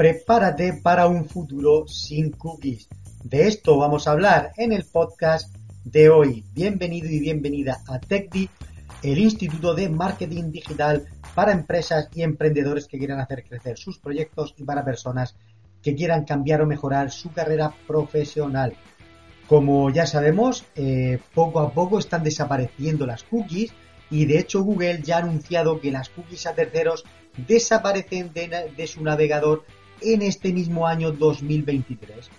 Prepárate para un futuro sin cookies. De esto vamos a hablar en el podcast de hoy. Bienvenido y bienvenida a TechDi, el Instituto de Marketing Digital para empresas y emprendedores que quieran hacer crecer sus proyectos y para personas que quieran cambiar o mejorar su carrera profesional. Como ya sabemos, eh, poco a poco están desapareciendo las cookies y de hecho Google ya ha anunciado que las cookies a terceros desaparecen de, de su navegador en este mismo año 2023.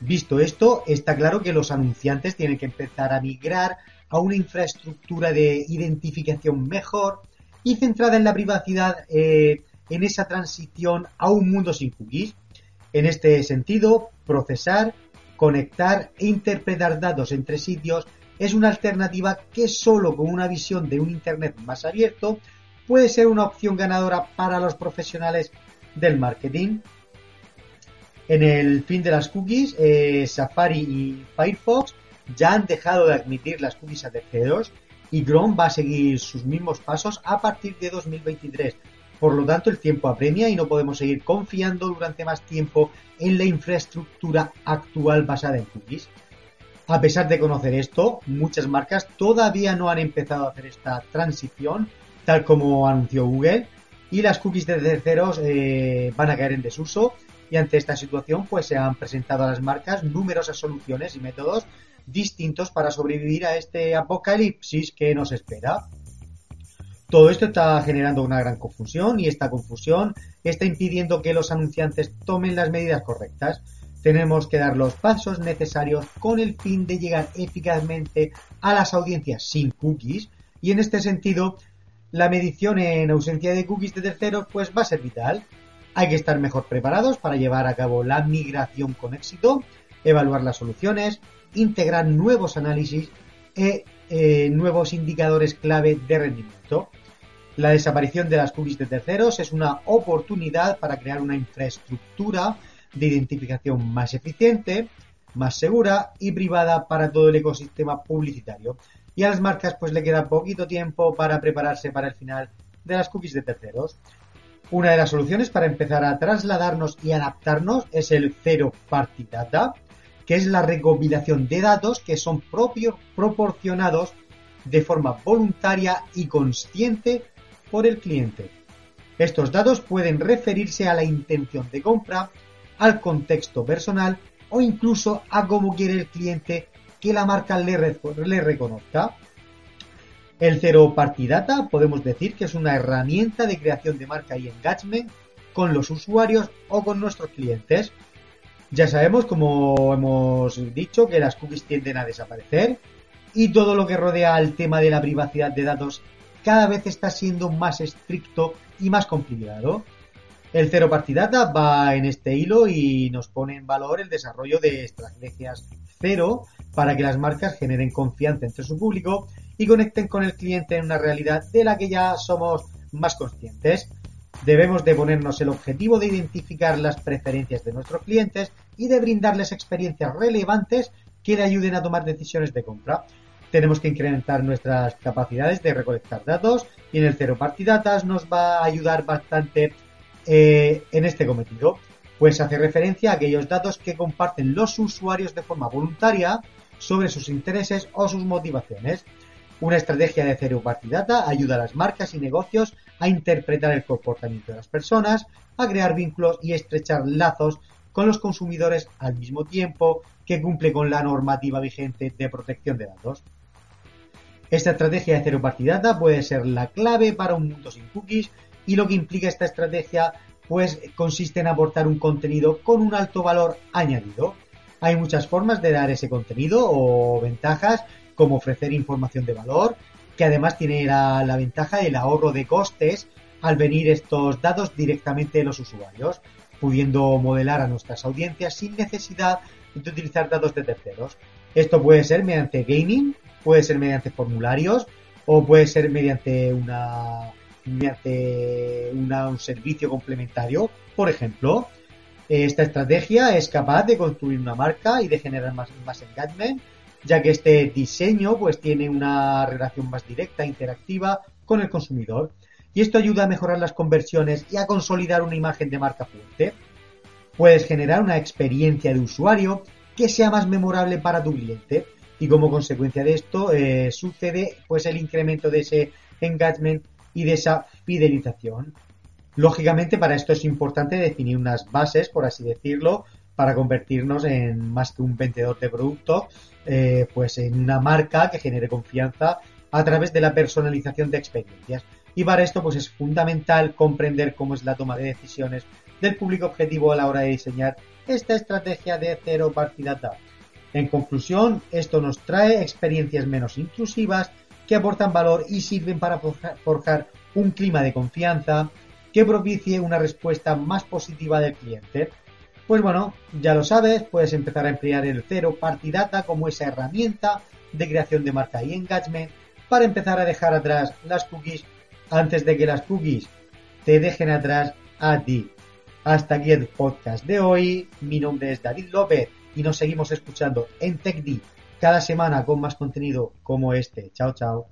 Visto esto, está claro que los anunciantes tienen que empezar a migrar a una infraestructura de identificación mejor y centrada en la privacidad eh, en esa transición a un mundo sin cookies. En este sentido, procesar, conectar e interpretar datos entre sitios es una alternativa que solo con una visión de un Internet más abierto puede ser una opción ganadora para los profesionales del marketing. En el fin de las cookies, eh, Safari y Firefox ya han dejado de admitir las cookies a terceros y Chrome va a seguir sus mismos pasos a partir de 2023. Por lo tanto, el tiempo apremia y no podemos seguir confiando durante más tiempo en la infraestructura actual basada en cookies. A pesar de conocer esto, muchas marcas todavía no han empezado a hacer esta transición, tal como anunció Google, y las cookies de terceros eh, van a caer en desuso y ante esta situación pues se han presentado a las marcas numerosas soluciones y métodos distintos para sobrevivir a este apocalipsis que nos espera. Todo esto está generando una gran confusión y esta confusión está impidiendo que los anunciantes tomen las medidas correctas. Tenemos que dar los pasos necesarios con el fin de llegar eficazmente a las audiencias sin cookies y en este sentido la medición en ausencia de cookies de terceros pues va a ser vital. Hay que estar mejor preparados para llevar a cabo la migración con éxito, evaluar las soluciones, integrar nuevos análisis e eh, nuevos indicadores clave de rendimiento. La desaparición de las cookies de terceros es una oportunidad para crear una infraestructura de identificación más eficiente, más segura y privada para todo el ecosistema publicitario y a las marcas pues le queda poquito tiempo para prepararse para el final de las cookies de terceros. Una de las soluciones para empezar a trasladarnos y adaptarnos es el Zero Party Data, que es la recopilación de datos que son propios, proporcionados de forma voluntaria y consciente por el cliente. Estos datos pueden referirse a la intención de compra, al contexto personal o incluso a cómo quiere el cliente que la marca le, reconozca. El Zero Party Data podemos decir que es una herramienta de creación de marca y engagement con los usuarios o con nuestros clientes. Ya sabemos, como hemos dicho, que las cookies tienden a desaparecer y todo lo que rodea al tema de la privacidad de datos cada vez está siendo más estricto y más complicado. El Zero Party Data va en este hilo y nos pone en valor el desarrollo de estrategias cero para que las marcas generen confianza entre su público y conecten con el cliente en una realidad de la que ya somos más conscientes. Debemos de ponernos el objetivo de identificar las preferencias de nuestros clientes y de brindarles experiencias relevantes que le ayuden a tomar decisiones de compra. Tenemos que incrementar nuestras capacidades de recolectar datos y en el Zero Party Data nos va a ayudar bastante eh, en este cometido pues hace referencia a aquellos datos que comparten los usuarios de forma voluntaria sobre sus intereses o sus motivaciones. Una estrategia de Zero Party Data ayuda a las marcas y negocios a interpretar el comportamiento de las personas, a crear vínculos y estrechar lazos con los consumidores al mismo tiempo que cumple con la normativa vigente de protección de datos. Esta estrategia de Zero Party Data puede ser la clave para un mundo sin cookies y lo que implica esta estrategia pues consiste en aportar un contenido con un alto valor añadido. Hay muchas formas de dar ese contenido o ventajas, como ofrecer información de valor, que además tiene la, ventaja del ahorro de costes al venir estos datos directamente de los usuarios, pudiendo modelar a nuestras audiencias sin necesidad de utilizar datos de terceros. Esto puede ser mediante gaming, puede ser mediante formularios o puede ser mediante un servicio complementario. Por ejemplo, esta estrategia es capaz de construir una marca y de generar más, más engagement, ya que este diseño pues tiene una relación más directa, interactiva con el consumidor. Y esto ayuda a mejorar las conversiones y a consolidar una imagen de marca fuerte. Puedes generar una experiencia de usuario que sea más memorable para tu cliente y como consecuencia de esto eh, sucede pues el incremento de ese engagement y de esa fidelización. Lógicamente para esto es importante definir unas bases, por así decirlo, para convertirnos en más que un vendedor de producto, eh, pues en una marca que genere confianza a través de la personalización de experiencias. Y para esto pues es fundamental comprender cómo es la toma de decisiones del público objetivo a la hora de diseñar esta estrategia de cero partida En conclusión, esto nos trae experiencias menos intrusivas que aportan valor y sirven para forjar un clima de confianza que propicie una respuesta más positiva del cliente. Pues bueno, ya lo sabes, puedes empezar a emplear el cero party data como esa herramienta de creación de marca y engagement para empezar a dejar atrás las cookies antes de que las cookies te dejen atrás a ti. Hasta aquí el podcast de hoy. Mi nombre es David López y nos seguimos escuchando en TechD cada semana con más contenido como este. Chao, chao.